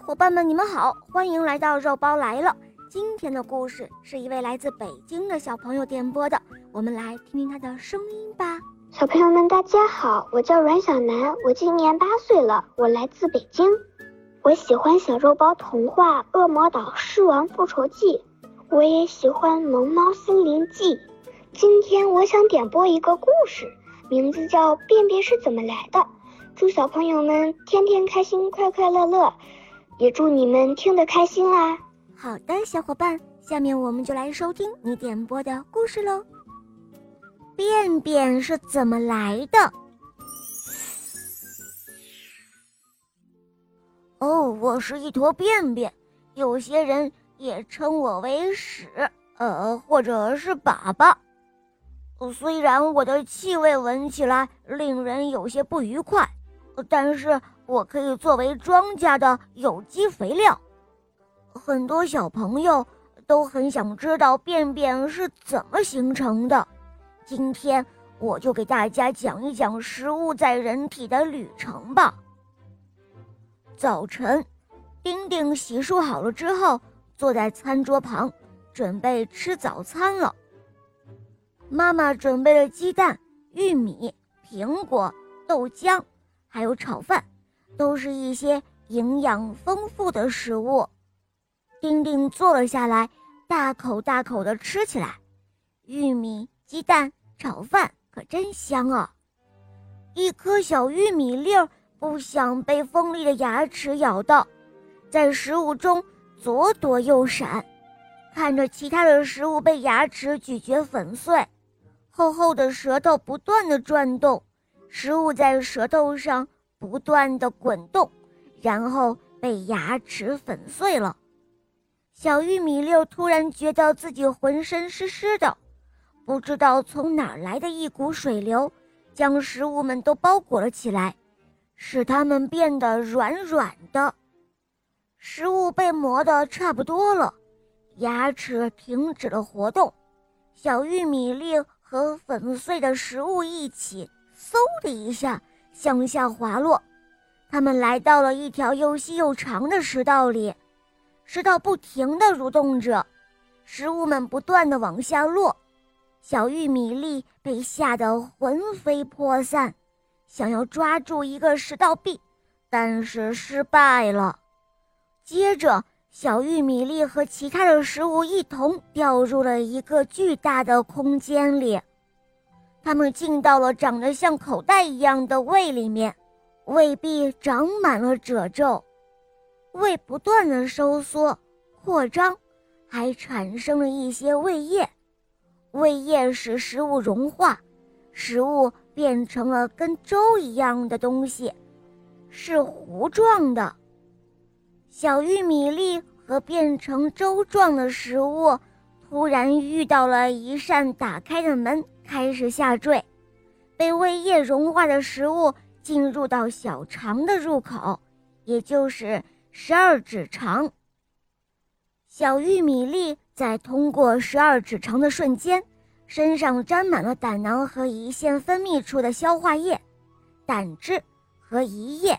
伙伴们，你们好，欢迎来到肉包来了。今天的故事是一位来自北京的小朋友点播的，我们来听听他的声音吧。小朋友们，大家好，我叫阮小楠，我今年八岁了，我来自北京。我喜欢小肉包童话《恶魔岛狮王复仇记》，我也喜欢《萌猫森林记》。今天我想点播一个故事，名字叫《便便是怎么来的》。祝小朋友们天天开心，快快乐乐，也祝你们听得开心啦！好的，小伙伴，下面我们就来收听你点播的故事喽。便便是怎么来的？哦，我是一坨便便，有些人也称我为屎，呃，或者是粑粑。虽然我的气味闻起来令人有些不愉快。但是我可以作为庄稼的有机肥料。很多小朋友都很想知道便便是怎么形成的。今天我就给大家讲一讲食物在人体的旅程吧。早晨，丁丁洗漱好了之后，坐在餐桌旁，准备吃早餐了。妈妈准备了鸡蛋、玉米、苹果、豆浆。还有炒饭，都是一些营养丰富的食物。丁丁坐了下来，大口大口地吃起来。玉米、鸡蛋、炒饭可真香啊！一颗小玉米粒儿不想被锋利的牙齿咬到，在食物中左躲右闪，看着其他的食物被牙齿咀嚼粉碎，厚厚的舌头不断地转动。食物在舌头上不断的滚动，然后被牙齿粉碎了。小玉米粒突然觉得自己浑身湿湿的，不知道从哪儿来的一股水流，将食物们都包裹了起来，使它们变得软软的。食物被磨得差不多了，牙齿停止了活动，小玉米粒和粉碎的食物一起。嗖的一下向下滑落，他们来到了一条又细又长的食道里，食道不停地蠕动着，食物们不断地往下落，小玉米粒被吓得魂飞魄散，想要抓住一个食道壁，但是失败了。接着，小玉米粒和其他的食物一同掉入了一个巨大的空间里。它们进到了长得像口袋一样的胃里面，胃壁长满了褶皱，胃不断的收缩、扩张，还产生了一些胃液。胃液使食物融化，食物变成了跟粥一样的东西，是糊状的。小玉米粒和变成粥状的食物，突然遇到了一扇打开的门。开始下坠，被胃液融化的食物进入到小肠的入口，也就是十二指肠。小玉米粒在通过十二指肠的瞬间，身上沾满了胆囊和胰腺分泌出的消化液、胆汁和胰液。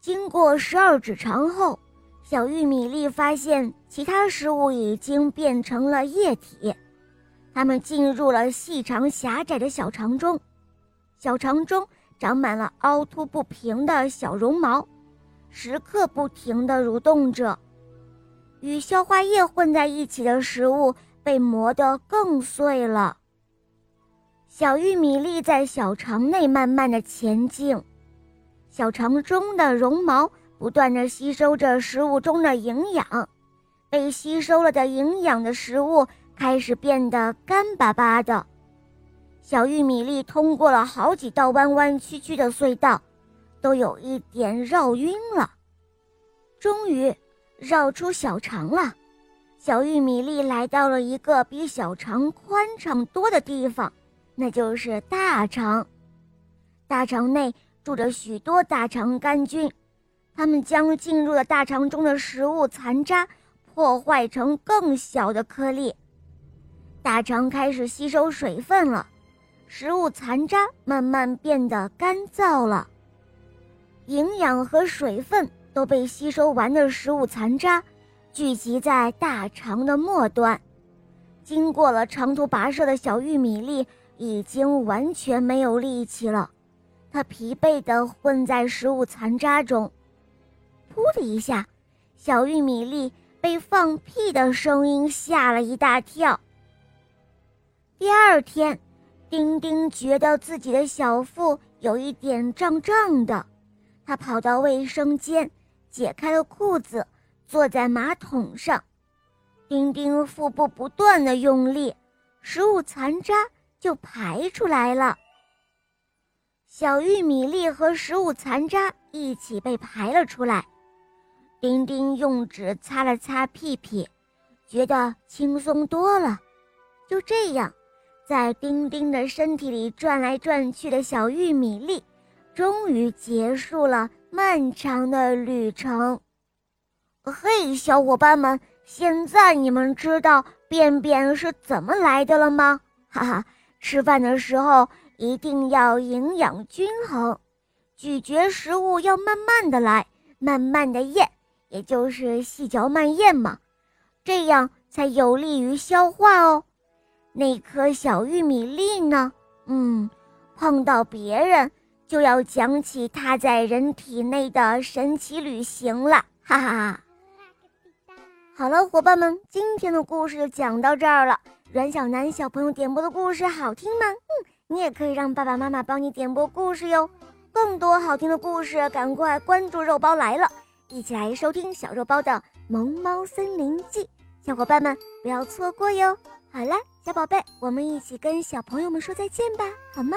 经过十二指肠后，小玉米粒发现其他食物已经变成了液体。它们进入了细长狭窄的小肠中，小肠中长满了凹凸不平的小绒毛，时刻不停地蠕动着。与消化液混在一起的食物被磨得更碎了。小玉米粒在小肠内慢慢的前进，小肠中的绒毛不断的吸收着食物中的营养，被吸收了的营养的食物。开始变得干巴巴的，小玉米粒通过了好几道弯弯曲曲的隧道，都有一点绕晕了。终于绕出小肠了，小玉米粒来到了一个比小肠宽敞多的地方，那就是大肠。大肠内住着许多大肠杆菌，它们将进入了大肠中的食物残渣破坏成更小的颗粒。大肠开始吸收水分了，食物残渣慢慢变得干燥了，营养和水分都被吸收完的食物残渣聚集在大肠的末端。经过了长途跋涉的小玉米粒已经完全没有力气了，它疲惫地混在食物残渣中。噗的一下，小玉米粒被放屁的声音吓了一大跳。第二天，丁丁觉得自己的小腹有一点胀胀的，他跑到卫生间，解开了裤子，坐在马桶上。丁丁腹部不断的用力，食物残渣就排出来了。小玉米粒和食物残渣一起被排了出来。丁丁用纸擦了擦屁屁，觉得轻松多了。就这样，在丁丁的身体里转来转去的小玉米粒，终于结束了漫长的旅程。嘿，小伙伴们！现在你们知道便便是怎么来的了吗？哈哈，吃饭的时候一定要营养均衡，咀嚼食物要慢慢的来，慢慢的咽，也就是细嚼慢咽嘛，这样才有利于消化哦。那颗小玉米粒呢？嗯，碰到别人就要讲起它在人体内的神奇旅行了，哈哈哈。好了，伙伴们，今天的故事就讲到这儿了。阮小楠小朋友点播的故事好听吗？嗯，你也可以让爸爸妈妈帮你点播故事哟。更多好听的故事，赶快关注肉包来了，一起来收听小肉包的《萌猫森林记》。小伙伴们不要错过哟。好了，小宝贝，我们一起跟小朋友们说再见吧，好吗？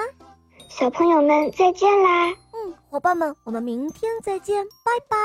小朋友们再见啦。嗯，伙伴们，我们明天再见，拜拜。